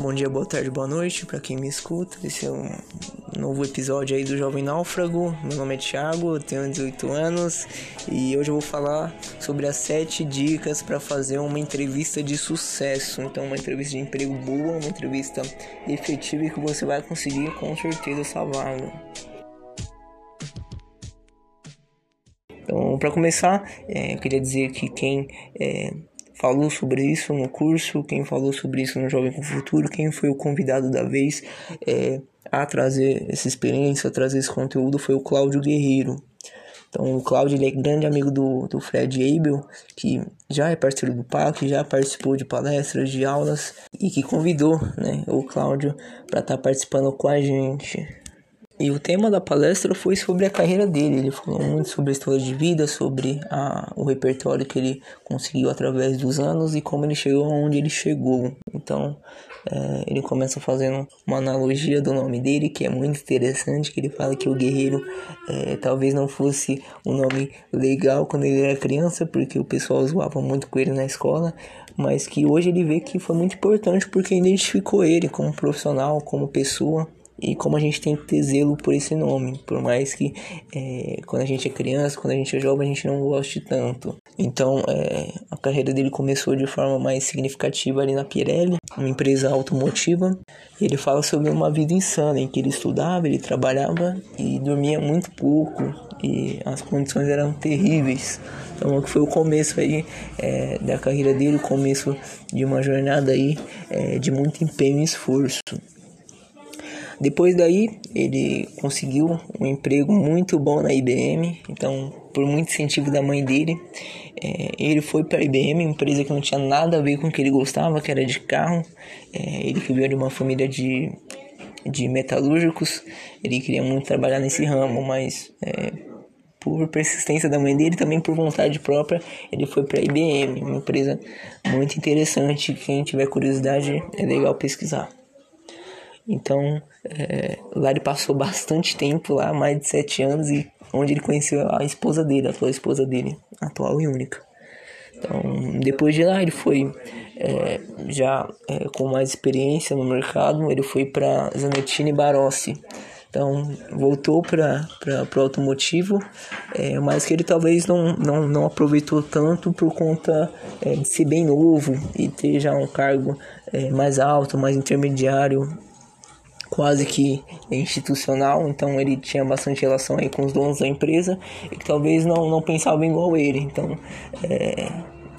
Bom dia, boa tarde, boa noite para quem me escuta. Esse é um novo episódio aí do Jovem Náufrago. Meu nome é Thiago, eu tenho 18 anos e hoje eu vou falar sobre as 7 dicas para fazer uma entrevista de sucesso. Então, uma entrevista de emprego boa, uma entrevista efetiva e que você vai conseguir com certeza essa vaga. Então, para começar, é, eu queria dizer que quem é, falou sobre isso no curso, quem falou sobre isso no Jovem com Futuro, quem foi o convidado da vez é, a trazer essa experiência, a trazer esse conteúdo foi o Cláudio Guerreiro. Então, o Cláudio ele é grande amigo do, do Fred Abel, que já é parceiro do PAC, já participou de palestras, de aulas e que convidou né, o Cláudio para estar tá participando com a gente. E o tema da palestra foi sobre a carreira dele. Ele falou muito sobre a história de vida, sobre a, o repertório que ele conseguiu através dos anos e como ele chegou aonde ele chegou. Então, é, ele começa fazendo uma analogia do nome dele, que é muito interessante, que ele fala que o guerreiro é, talvez não fosse um nome legal quando ele era criança, porque o pessoal zoava muito com ele na escola, mas que hoje ele vê que foi muito importante porque identificou ele como profissional, como pessoa e como a gente tem que ter zelo por esse nome, por mais que é, quando a gente é criança, quando a gente é jovem, a gente não goste tanto. Então, é, a carreira dele começou de forma mais significativa ali na Pirelli, uma empresa automotiva. E ele fala sobre uma vida insana, em que ele estudava, ele trabalhava e dormia muito pouco, e as condições eram terríveis. Então, foi o começo aí é, da carreira dele, o começo de uma jornada aí é, de muito empenho e esforço. Depois daí, ele conseguiu um emprego muito bom na IBM, então, por muito incentivo da mãe dele, é, ele foi para a IBM, empresa que não tinha nada a ver com o que ele gostava, que era de carro. É, ele que veio de uma família de, de metalúrgicos, ele queria muito trabalhar nesse ramo, mas é, por persistência da mãe dele, também por vontade própria, ele foi para a IBM, uma empresa muito interessante. Quem tiver curiosidade, é legal pesquisar. Então, é, lá ele passou bastante tempo lá, mais de sete anos, e onde ele conheceu a esposa dele, a atual esposa dele, atual e única. Então, depois de lá, ele foi é, já é, com mais experiência no mercado, ele foi para Zanettini Barossi. Então, voltou para o automotivo, é, mas que ele talvez não, não, não aproveitou tanto por conta é, de ser bem novo e ter já um cargo é, mais alto, mais intermediário quase que institucional, então ele tinha bastante relação aí com os donos da empresa e que talvez não, não pensavam igual ele, então é,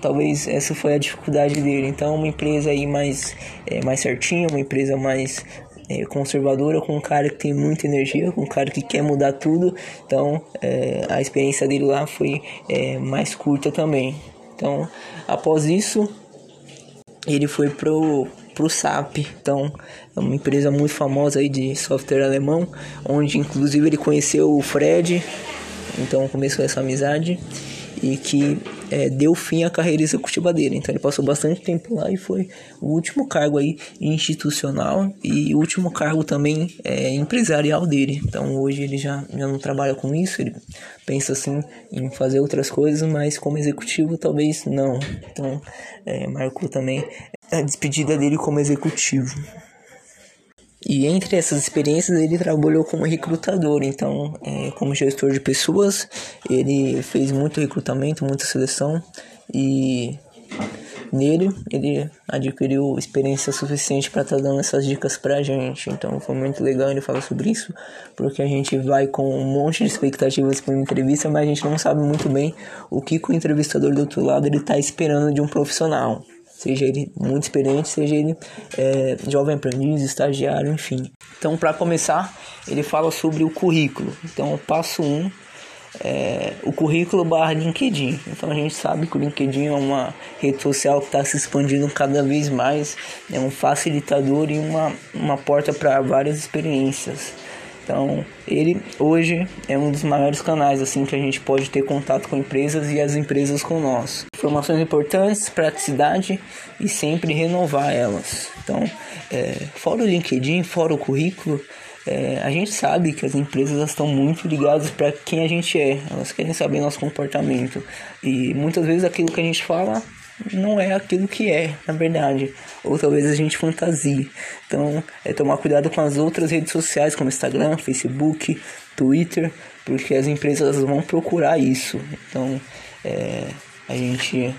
talvez essa foi a dificuldade dele. Então uma empresa aí mais, é, mais certinha, uma empresa mais é, conservadora, com um cara que tem muita energia, com um cara que quer mudar tudo, então é, a experiência dele lá foi é, mais curta também. Então após isso ele foi pro para o SAP. Então, é uma empresa muito famosa aí de software alemão, onde inclusive ele conheceu o Fred, então começou essa amizade e que é, deu fim à carreira executiva dele. Então ele passou bastante tempo lá e foi o último cargo aí institucional e o último cargo também é, empresarial dele. Então hoje ele já, já não trabalha com isso, ele pensa assim em fazer outras coisas, mas como executivo talvez não. Então é, marcou também a despedida dele como executivo. E entre essas experiências ele trabalhou como recrutador, então é, como gestor de pessoas, ele fez muito recrutamento, muita seleção e nele ele adquiriu experiência suficiente para estar tá dando essas dicas pra gente. Então foi muito legal ele falar sobre isso, porque a gente vai com um monte de expectativas para uma entrevista, mas a gente não sabe muito bem o que, que o entrevistador do outro lado ele está esperando de um profissional seja ele muito experiente, seja ele é, jovem aprendiz, estagiário, enfim. Então, para começar, ele fala sobre o currículo. Então, passo 1, um, é, o currículo barra LinkedIn. Então, a gente sabe que o LinkedIn é uma rede social que está se expandindo cada vez mais, é um facilitador e uma, uma porta para várias experiências. Então, ele hoje é um dos maiores canais assim que a gente pode ter contato com empresas e as empresas com nós. Informações importantes, praticidade e sempre renovar elas. Então, é, fora o LinkedIn, fora o currículo, é, a gente sabe que as empresas estão muito ligadas para quem a gente é, elas querem saber nosso comportamento e muitas vezes aquilo que a gente fala não é aquilo que é, na verdade. Ou talvez a gente fantasie. Então, é tomar cuidado com as outras redes sociais, como Instagram, Facebook, Twitter, porque as empresas vão procurar isso. Então, é, a gente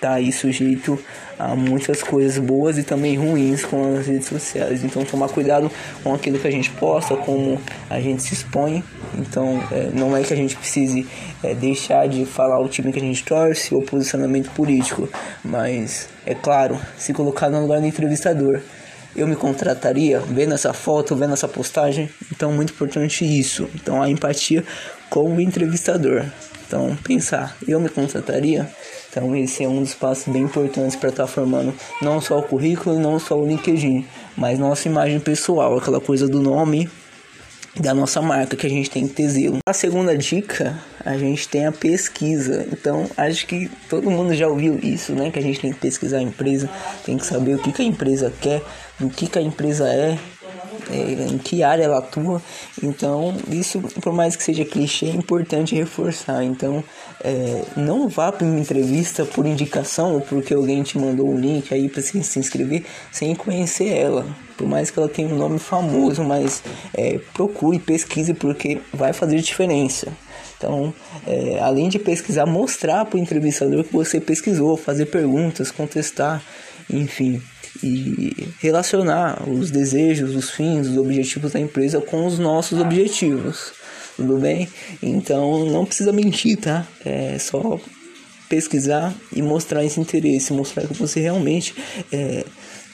tá aí sujeito a muitas coisas boas e também ruins com as redes sociais. Então tomar cuidado com aquilo que a gente posta, como a gente se expõe. Então é, não é que a gente precise é, deixar de falar o time que a gente torce ou posicionamento político, mas é claro, se colocar no lugar do entrevistador. Eu me contrataria vendo essa foto, vendo essa postagem. Então, muito importante isso. Então, a empatia com o entrevistador. Então, pensar, eu me contrataria? Então esse é um dos passos bem importantes para estar tá formando não só o currículo, não só o LinkedIn, mas nossa imagem pessoal, aquela coisa do nome da nossa marca que a gente tem que ter zelo. A segunda dica, a gente tem a pesquisa. Então, acho que todo mundo já ouviu isso, né? Que a gente tem que pesquisar a empresa, tem que saber o que, que a empresa quer, o que, que a empresa é, é, em que área ela atua. Então, isso, por mais que seja clichê, é importante reforçar. Então, é, não vá para uma entrevista por indicação ou porque alguém te mandou um link aí para se, se inscrever sem conhecer ela. Por mais que ela tenha um nome famoso, mas é, procure, pesquise porque vai fazer diferença. Então, é, além de pesquisar, mostrar para o entrevistador que você pesquisou, fazer perguntas, contestar, enfim e relacionar os desejos, os fins, os objetivos da empresa com os nossos objetivos. Tudo bem? Então não precisa mentir, tá? É só pesquisar e mostrar esse interesse, mostrar que você realmente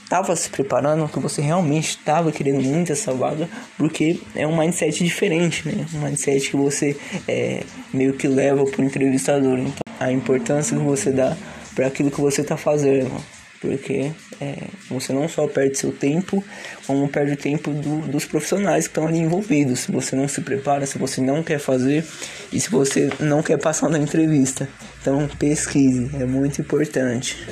estava é, se preparando, que você realmente estava querendo muito essa vaga, porque é um mindset diferente, né? Um mindset que você é, meio que leva para o entrevistador. Então, a importância que você dá para aquilo que você está fazendo porque é, você não só perde seu tempo, como perde o tempo do, dos profissionais que estão ali envolvidos. Se você não se prepara, se você não quer fazer e se você não quer passar na entrevista. Então pesquise, é muito importante.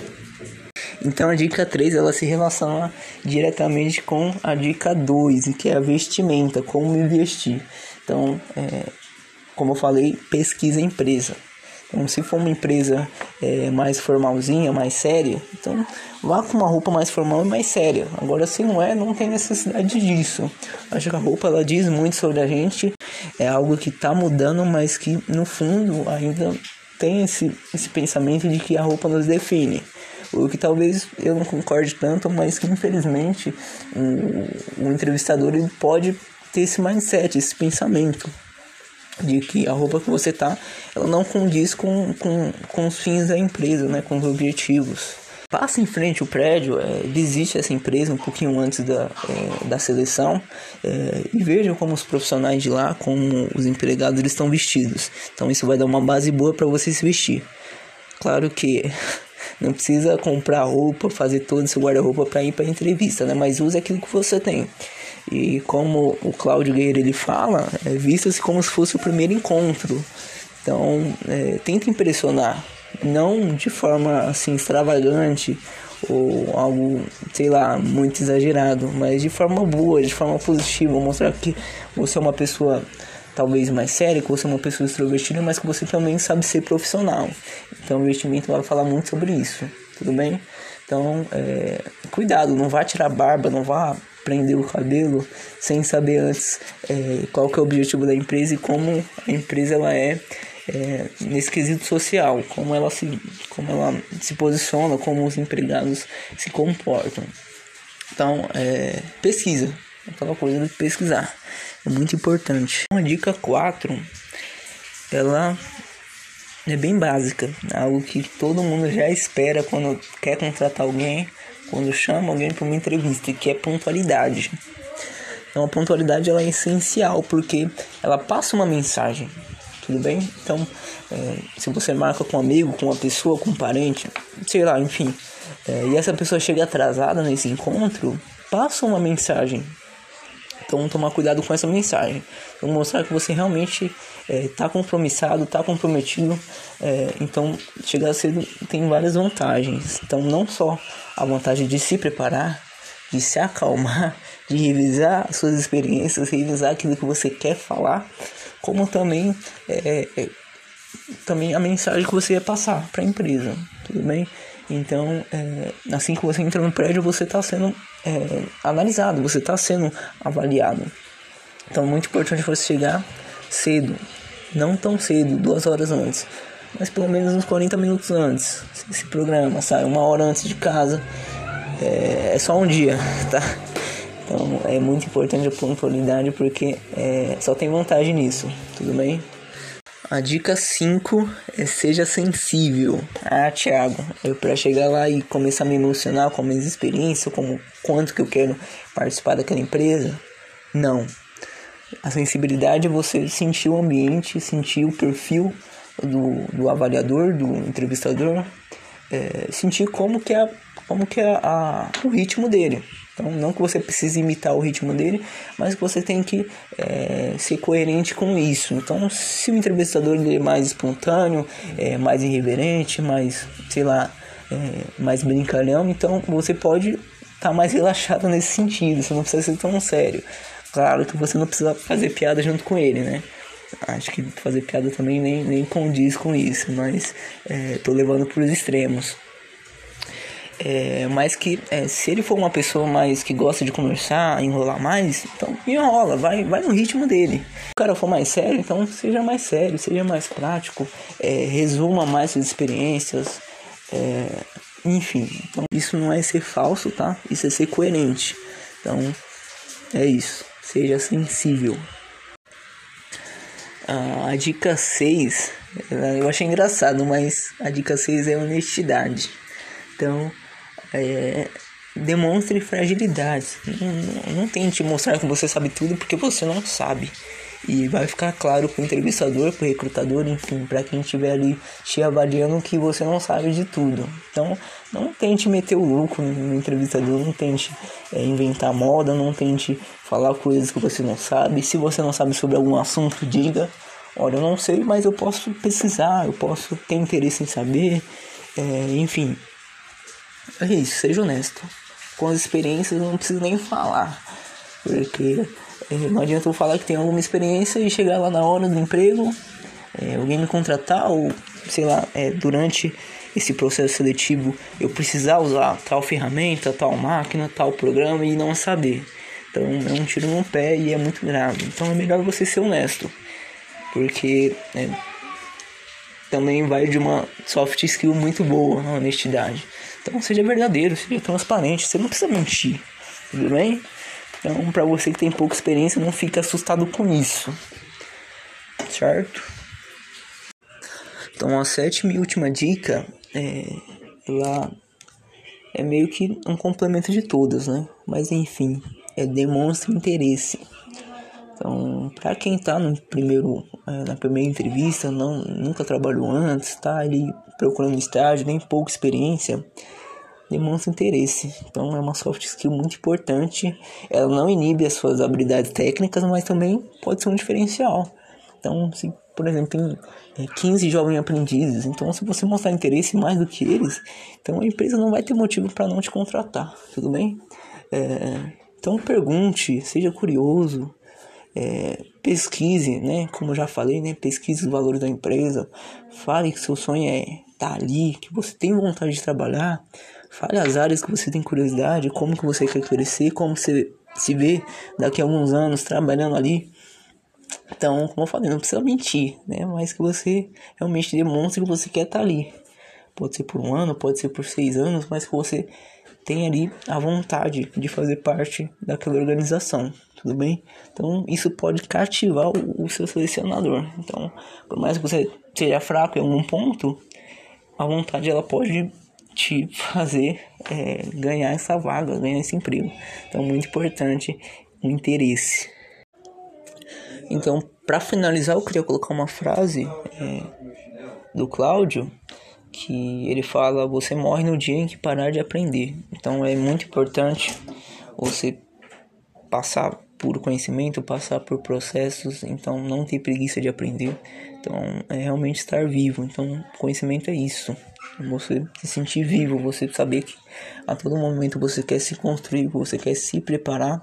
Então a dica 3 ela se relaciona diretamente com a dica 2, que é a vestimenta, como investir. Então, é, como eu falei, pesquisa a empresa. Então, se for uma empresa é, mais formalzinha, mais séria, então vá com uma roupa mais formal e mais séria. Agora, se não é, não tem necessidade disso. Acho que a roupa ela diz muito sobre a gente, é algo que está mudando, mas que no fundo ainda tem esse, esse pensamento de que a roupa nos define. O que talvez eu não concorde tanto, mas que infelizmente o, o entrevistador ele pode ter esse mindset, esse pensamento de que a roupa que você tá, ela não condiz com, com, com os fins da empresa, né, com os objetivos. Passa em frente o prédio, é, visite essa empresa um pouquinho antes da, é, da seleção é, e veja como os profissionais de lá, como os empregados eles estão vestidos. Então isso vai dar uma base boa para você se vestir. Claro que não precisa comprar roupa, fazer todo seu guarda-roupa para ir para entrevista, né? Mas use aquilo que você tem. E como o Cláudio Guerreiro ele fala, é, vista-se como se fosse o primeiro encontro. Então, é, tenta impressionar, não de forma assim extravagante ou algo, sei lá, muito exagerado, mas de forma boa, de forma positiva, mostrar que você é uma pessoa talvez mais séria, que você é uma pessoa extrovertida, mas que você também sabe ser profissional. Então, o investimento vai falar muito sobre isso, tudo bem? Então, é, cuidado, não vá tirar barba, não vá prender o cabelo sem saber antes é, qual que é o objetivo da empresa e como a empresa ela é, é, nesse quesito social, como ela se, como ela se posiciona, como os empregados se comportam. Então, é, pesquisa, aquela coisa de pesquisar, é muito importante. Uma dica 4, ela é bem básica, algo que todo mundo já espera quando quer contratar alguém quando chama alguém para uma entrevista, que é pontualidade. Então a pontualidade ela é essencial porque ela passa uma mensagem, tudo bem? Então é, se você marca com um amigo, com uma pessoa, com um parente, sei lá, enfim, é, e essa pessoa chega atrasada nesse encontro, passa uma mensagem. Então tomar cuidado com essa mensagem. Então, mostrar que você realmente está é, compromissado, está comprometido. É, então chegar cedo tem várias vantagens. Então não só a vantagem de se preparar, de se acalmar, de revisar suas experiências, revisar aquilo que você quer falar, como também é, é, também a mensagem que você ia passar para a empresa, tudo bem? Então, é, assim que você entra no prédio, você está sendo é, analisado, você está sendo avaliado. Então, muito importante você chegar cedo, não tão cedo, duas horas antes, mas pelo menos uns 40 minutos antes. Esse programa sai uma hora antes de casa, é, é só um dia, tá? Então, é muito importante a pontualidade porque é, só tem vantagem nisso, tudo bem? A dica 5 é seja sensível. Ah, Thiago, eu para chegar lá e começar a me emocionar com a minha experiência, como quanto que eu quero participar daquela empresa? Não. A sensibilidade é você sentir o ambiente, sentir o perfil do, do avaliador, do entrevistador, é, sentir como que é, como que é a, o ritmo dele. Então, não que você precise imitar o ritmo dele, mas que você tem que é, ser coerente com isso. Então, se o entrevistador ele é mais espontâneo, é, mais irreverente, mais, sei lá, é, mais brincalhão, então você pode estar tá mais relaxado nesse sentido. Você não precisa ser tão sério. Claro que você não precisa fazer piada junto com ele, né? Acho que fazer piada também nem, nem condiz com isso, mas é, tô levando para os extremos. É, mas que é, se ele for uma pessoa mais que gosta de conversar, enrolar mais, então enrola, vai, vai no ritmo dele. Se o cara for mais sério, então seja mais sério, seja mais prático, é, resuma mais suas experiências, é, enfim. Então, isso não é ser falso, tá? Isso é ser coerente. Então é isso, seja sensível. A dica 6, eu achei engraçado, mas a dica 6 é honestidade. Então, é, demonstre fragilidade. Não, não, tente mostrar que você sabe tudo porque você não sabe. E vai ficar claro para o entrevistador, para o recrutador, enfim, para quem estiver ali te avaliando que você não sabe de tudo. Então, não tente meter o louco no entrevistador, não tente é, inventar moda, não tente falar coisas que você não sabe. Se você não sabe sobre algum assunto, diga: Olha, eu não sei, mas eu posso pesquisar, eu posso ter interesse em saber. É, enfim, é isso, seja honesto. Com as experiências não preciso nem falar. Porque não adianta eu falar que tem alguma experiência e chegar lá na hora do emprego, é, alguém me contratar ou, sei lá, é, durante esse processo seletivo eu precisar usar tal ferramenta, tal máquina, tal programa e não saber. Então é um tiro no pé e é muito grave. Então é melhor você ser honesto. Porque é, também vai de uma soft skill muito boa, a honestidade. Então seja verdadeiro, seja transparente, você não precisa mentir, tudo bem? Então, para você que tem pouca experiência, não fique assustado com isso, certo? Então, a sétima e última dica é, ela é meio que um complemento de todas, né? Mas enfim, é demonstre interesse. Então, para quem tá no primeiro, é, na primeira entrevista, não, nunca trabalhou antes, tá ali procurando estágio, nem pouca experiência, demonstra interesse. Então, é uma soft skill muito importante. Ela não inibe as suas habilidades técnicas, mas também pode ser um diferencial. Então, se, por exemplo, tem é, 15 jovens aprendizes, então se você mostrar interesse mais do que eles, então a empresa não vai ter motivo para não te contratar, tudo bem? É, então pergunte, seja curioso, é, pesquise, né? Como eu já falei, né? Pesquise os valores da empresa. Fale que seu sonho é estar tá ali, que você tem vontade de trabalhar. Fale as áreas que você tem curiosidade, como que você quer crescer, como você se vê daqui a alguns anos trabalhando ali. Então, como eu falei, não precisa mentir, né? Mas que você realmente demonstre que você quer estar tá ali. Pode ser por um ano, pode ser por seis anos, mas que você tem ali a vontade de fazer parte daquela organização tudo bem? Então isso pode cativar o, o, seu selecionador. Então, por mais que você seja fraco em algum ponto, a vontade ela pode te fazer é, ganhar essa vaga, ganhar esse emprego. Então, muito importante o interesse. Então, para finalizar, eu queria colocar uma frase é, do Cláudio que ele fala: Você morre no dia em que parar de aprender. Então, é muito importante você passar por conhecimento, passar por processos, então não ter preguiça de aprender. Então é realmente estar vivo. Então conhecimento é isso. Você se sentir vivo, você saber que a todo momento você quer se construir, você quer se preparar,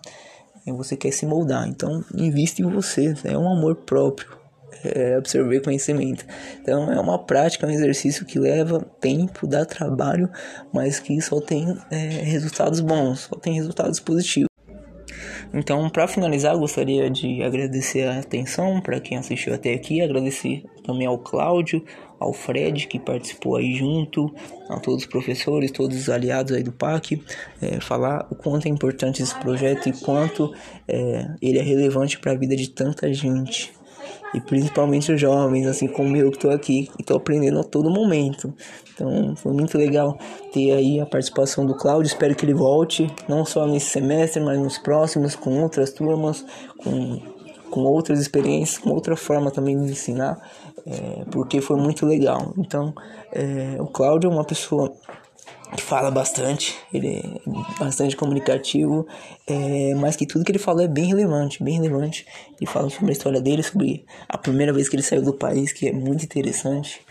você quer se moldar. Então investe em você, é um amor próprio. é, absorver conhecimento. Então é uma prática, um exercício que leva tempo, dá trabalho, mas que só tem é, resultados bons, só tem resultados positivos. Então, para finalizar, gostaria de agradecer a atenção para quem assistiu até aqui, agradecer também ao Cláudio, ao Fred que participou aí junto, a todos os professores, todos os aliados aí do PAC, é, falar o quanto é importante esse projeto e quanto é, ele é relevante para a vida de tanta gente e principalmente os jovens, assim como eu que estou aqui e estou aprendendo a todo momento. Então foi muito legal ter aí a participação do Cláudio. Espero que ele volte, não só nesse semestre, mas nos próximos, com outras turmas, com, com outras experiências, com outra forma também de ensinar, é, porque foi muito legal. Então é, o Cláudio é uma pessoa que fala bastante, ele é bastante comunicativo, é, mas que tudo que ele fala é bem relevante, bem relevante. Ele fala sobre a história dele, sobre a primeira vez que ele saiu do país, que é muito interessante.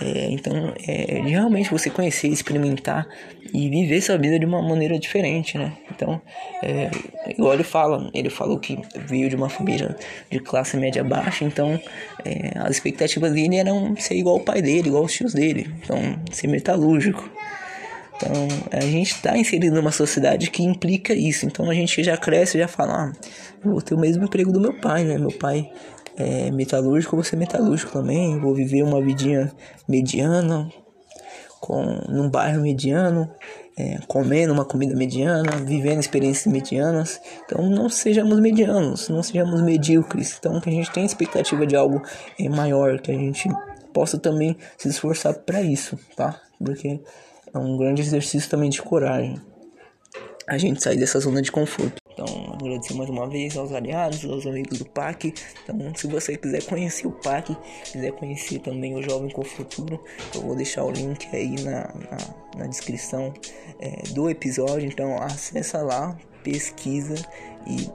É, então, é, realmente você conhecer, experimentar e viver sua vida de uma maneira diferente, né? Então, é, igual ele fala, ele falou que veio de uma família de classe média baixa, então é, as expectativas dele eram ser igual ao pai dele, igual aos tios dele, então ser metalúrgico. Então, a gente está inserido numa sociedade que implica isso. Então, a gente já cresce, já fala, ah, vou ter o mesmo emprego do meu pai, né? Meu pai é metalúrgico, vou ser metalúrgico também. Vou viver uma vidinha mediana, com, num bairro mediano, é, comendo uma comida mediana, vivendo experiências medianas. Então, não sejamos medianos, não sejamos medíocres. Então, que a gente tenha expectativa de algo é, maior, que a gente possa também se esforçar para isso, tá? Porque é um grande exercício também de coragem. A gente sair dessa zona de conforto. Então, agradecer mais uma vez aos aliados, aos amigos do PAC. Então, se você quiser conhecer o PAC, quiser conhecer também o Jovem com Futuro, eu vou deixar o link aí na, na, na descrição é, do episódio. Então, acessa lá, pesquisa e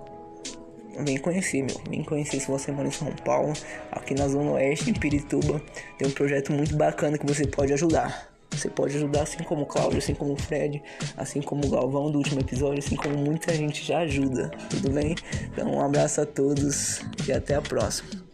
vem conhecer, meu. Vem conhecer se você mora em São Paulo, aqui na Zona Oeste, em Pirituba. Tem um projeto muito bacana que você pode ajudar. Você pode ajudar assim como o Cláudio, assim como o Fred, assim como o Galvão do último episódio, assim como muita gente já ajuda, tudo bem? Então um abraço a todos e até a próxima.